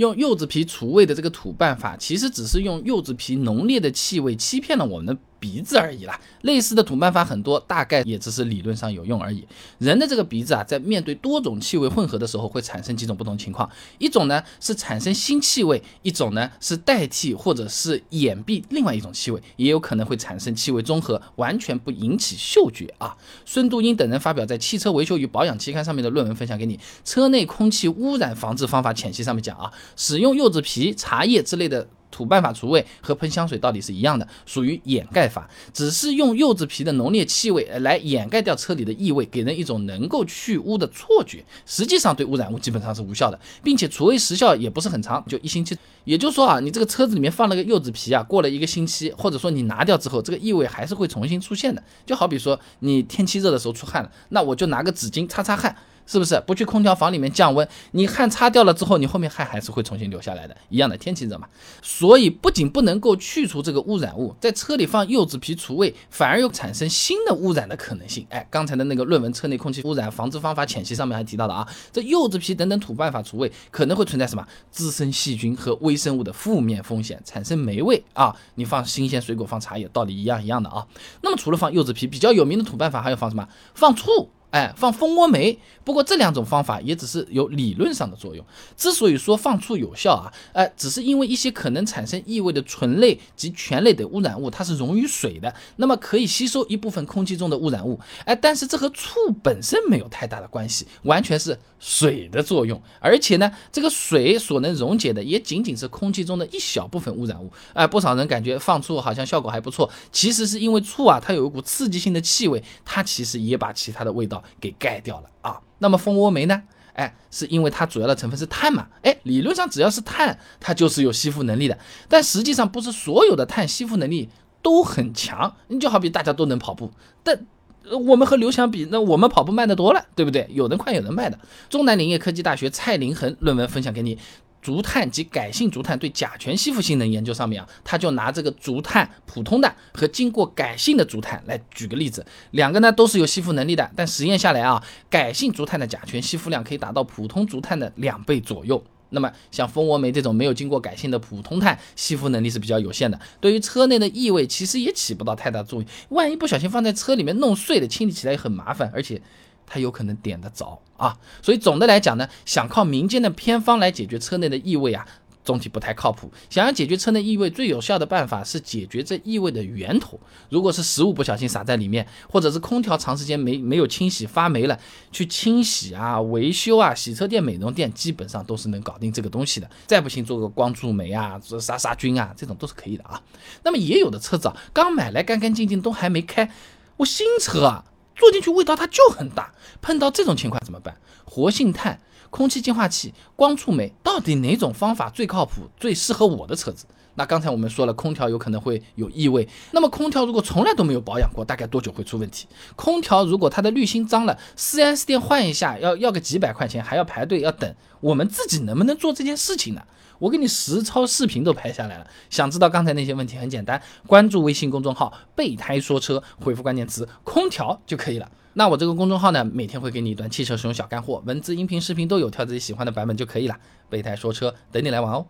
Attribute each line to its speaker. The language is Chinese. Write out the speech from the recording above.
Speaker 1: 用柚子皮除味的这个土办法，其实只是用柚子皮浓烈的气味欺骗了我们的。鼻子而已啦，类似的土办法很多，大概也只是理论上有用而已。人的这个鼻子啊，在面对多种气味混合的时候，会产生几种不同情况。一种呢是产生新气味，一种呢是代替或者是掩蔽另外一种气味，也有可能会产生气味综合，完全不引起嗅觉啊。孙杜英等人发表在《汽车维修与保养期刊》上面的论文分享给你，《车内空气污染防治方法浅析》上面讲啊，使用柚子皮、茶叶之类的。土办法除味和喷香水到底是一样的，属于掩盖法，只是用柚子皮的浓烈气味来掩盖掉车里的异味，给人一种能够去污的错觉，实际上对污染物基本上是无效的，并且除味时效也不是很长，就一星期。也就是说啊，你这个车子里面放了个柚子皮啊，过了一个星期，或者说你拿掉之后，这个异味还是会重新出现的。就好比说你天气热的时候出汗了，那我就拿个纸巾擦擦汗。是不是不去空调房里面降温？你汗擦掉了之后，你后面汗还是会重新流下来的，一样的天气热嘛。所以不仅不能够去除这个污染物，在车里放柚子皮除味，反而又产生新的污染的可能性。哎，刚才的那个论文《车内空气污染防治方法浅析》上面还提到的啊，这柚子皮等等土办法除味可能会存在什么滋生细菌和微生物的负面风险，产生霉味啊。你放新鲜水果、放茶叶，道理一样一样的啊。那么除了放柚子皮，比较有名的土办法还有放什么？放醋。哎，放蜂窝煤，不过这两种方法也只是有理论上的作用。之所以说放醋有效啊，哎，只是因为一些可能产生异味的醇类及醛类的污染物，它是溶于水的，那么可以吸收一部分空气中的污染物。哎，但是这和醋本身没有太大的关系，完全是水的作用。而且呢，这个水所能溶解的也仅仅是空气中的一小部分污染物。哎，不少人感觉放醋好像效果还不错，其实是因为醋啊，它有一股刺激性的气味，它其实也把其他的味道。给盖掉了啊，那么蜂窝煤呢？哎，是因为它主要的成分是碳嘛？哎，理论上只要是碳，它就是有吸附能力的。但实际上不是所有的碳吸附能力都很强。你就好比大家都能跑步，但我们和刘翔比，那我们跑步慢得多了，对不对？有人快，有人慢的。中南林业科技大学蔡林恒论文分享给你。竹炭及改性竹炭对甲醛吸附性能研究上面啊，他就拿这个竹炭普通的和经过改性的竹炭来举个例子，两个呢都是有吸附能力的，但实验下来啊，改性竹炭的甲醛吸附量可以达到普通竹炭的两倍左右。那么像蜂窝煤这种没有经过改性的普通炭，吸附能力是比较有限的，对于车内的异味其实也起不到太大作用。万一不小心放在车里面弄碎了，清理起来也很麻烦，而且。它有可能点得着啊，所以总的来讲呢，想靠民间的偏方来解决车内的异味啊，总体不太靠谱。想要解决车内异味，最有效的办法是解决这异味的源头。如果是食物不小心洒在里面，或者是空调长时间没没有清洗发霉了，去清洗啊、维修啊、洗车店、美容店基本上都是能搞定这个东西的。再不行做个光触媒啊、杀杀菌啊，这种都是可以的啊。那么也有的车子啊，刚买来干干净净，都还没开，我新车啊。坐进去味道它就很大，碰到这种情况怎么办？活性炭、空气净化器、光触媒，到底哪种方法最靠谱、最适合我的车子？那刚才我们说了，空调有可能会有异味，那么空调如果从来都没有保养过，大概多久会出问题？空调如果它的滤芯脏了，4S 店换一下要要个几百块钱，还要排队要等，我们自己能不能做这件事情呢？我给你实操视频都拍下来了，想知道刚才那些问题很简单，关注微信公众号“备胎说车”，回复关键词“空调”就可以了。那我这个公众号呢，每天会给你一段汽车使用小干货，文字、音频、视频都有，挑自己喜欢的版本就可以了。备胎说车，等你来玩哦。